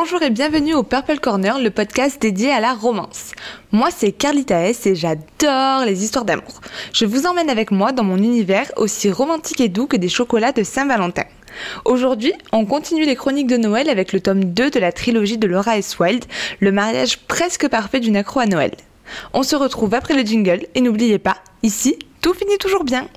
Bonjour et bienvenue au Purple Corner, le podcast dédié à la romance. Moi c'est Carlita S et j'adore les histoires d'amour. Je vous emmène avec moi dans mon univers aussi romantique et doux que des chocolats de Saint-Valentin. Aujourd'hui, on continue les chroniques de Noël avec le tome 2 de la trilogie de Laura S. Wild, le mariage presque parfait d'une accro à Noël. On se retrouve après le jingle et n'oubliez pas, ici, tout finit toujours bien.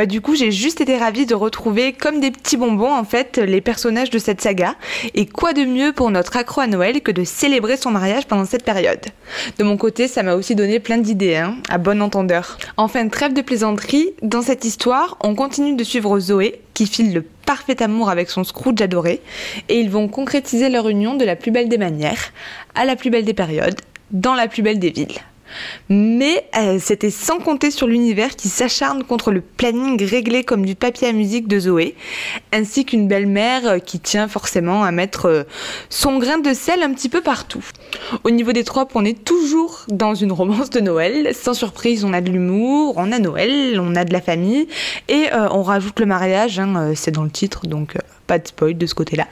Bah, du coup, j'ai juste été ravie de retrouver comme des petits bonbons en fait les personnages de cette saga. Et quoi de mieux pour notre accro à Noël que de célébrer son mariage pendant cette période? De mon côté, ça m'a aussi donné plein d'idées, hein, à bon entendeur. Enfin, trêve de plaisanterie, dans cette histoire, on continue de suivre Zoé qui file le parfait amour avec son Scrooge adoré et ils vont concrétiser leur union de la plus belle des manières, à la plus belle des périodes, dans la plus belle des villes. Mais euh, c'était sans compter sur l'univers qui s'acharne contre le planning réglé comme du papier à musique de Zoé, ainsi qu'une belle-mère euh, qui tient forcément à mettre euh, son grain de sel un petit peu partout. Au niveau des tropes, on est toujours dans une romance de Noël. Sans surprise, on a de l'humour, on a Noël, on a de la famille, et on rajoute le mariage, hein, c'est dans le titre, donc pas de spoil de ce côté-là.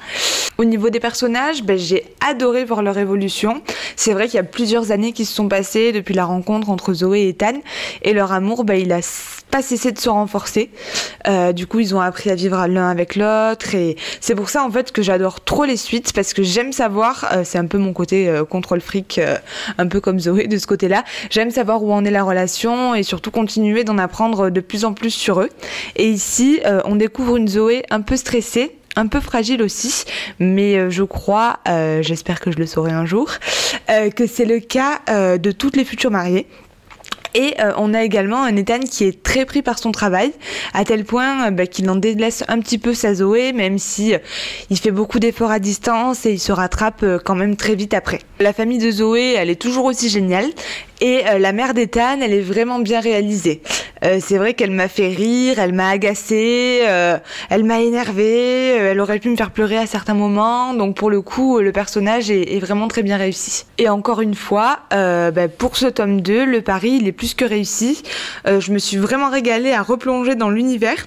Au niveau des personnages, ben, j'ai adoré voir leur évolution. C'est vrai qu'il y a plusieurs années qui se sont passées depuis la rencontre entre Zoé et Ethan, et leur amour, ben, il a pas cessé de se renforcer. Euh, du coup, ils ont appris à vivre l'un avec l'autre, et c'est pour ça en fait que j'adore trop les suites parce que j'aime savoir. Euh, c'est un peu mon côté euh, contrôle fric, un peu comme Zoé de ce côté-là. J'aime savoir où en est la relation et surtout continuer d'en apprendre de plus en plus sur eux. Et ici, on découvre une Zoé un peu stressée un peu fragile aussi, mais euh, je crois, euh, j'espère que je le saurai un jour, euh, que c'est le cas de toutes les futures mariées. Et on a également un Ethan qui est très pris par son travail, à tel point bah, qu'il en délaisse un petit peu sa Zoé, même si il fait beaucoup d'efforts à distance et il se rattrape quand même très vite après. La famille de Zoé, elle est toujours aussi géniale. Et la mère d'Ethan, elle est vraiment bien réalisée. Euh, c'est vrai qu'elle m'a fait rire, elle m'a agacée, euh, elle m'a énervée, euh, elle aurait pu me faire pleurer à certains moments. Donc pour le coup, le personnage est, vraiment très bien réussi. Et encore une fois, bah, pour ce tome 2, le pari, il est plus que réussi. je me suis vraiment régalée à replonger dans l'univers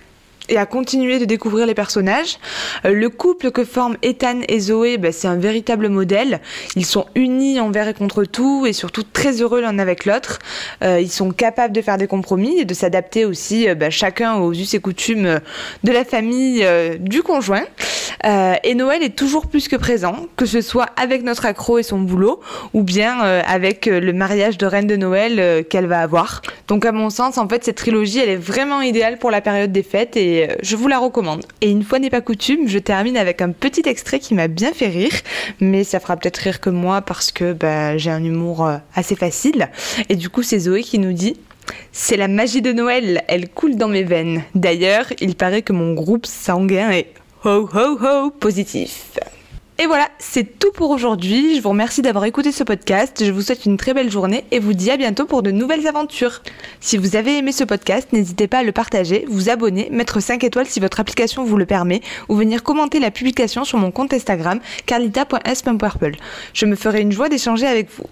et à continuer de découvrir les personnages. Euh, le couple que forment Ethan et Zoé, bah, c'est un véritable modèle. Ils sont unis envers et contre tout et surtout très heureux l'un avec l'autre. Euh, ils sont capables de faire des compromis et de s'adapter aussi euh, bah, chacun aux us et coutumes de la famille du conjoint. et Noël est toujours plus que présent, que ce soit avec notre accro et son boulot ou bien avec le mariage de reine de Noël qu'elle va avoir. Donc à mon sens, en fait, cette trilogie, elle est vraiment idéale pour la période des fêtes euh, je vous la recommande. Et une fois n'est pas coutume, je termine avec un petit extrait qui m'a bien fait rire, mais ça fera peut-être rire que moi parce que bah, j'ai un humour euh, assez facile. Et du coup, c'est Zoé qui nous dit c'est la magie de Noël, elle coule dans mes veines. D'ailleurs, il paraît que mon groupe sanguin est ho ho ho positif. Et voilà, c'est tout pour aujourd'hui. Je vous remercie d'avoir écouté ce podcast. Je vous souhaite une très belle journée et vous dis à bientôt pour de nouvelles aventures. Si vous avez aimé ce podcast, n'hésitez pas à le partager, vous abonner, mettre 5 étoiles si votre application vous le permet ou venir commenter la publication sur mon compte Instagram carlita.s.purple. Je me ferai une joie d'échanger avec vous.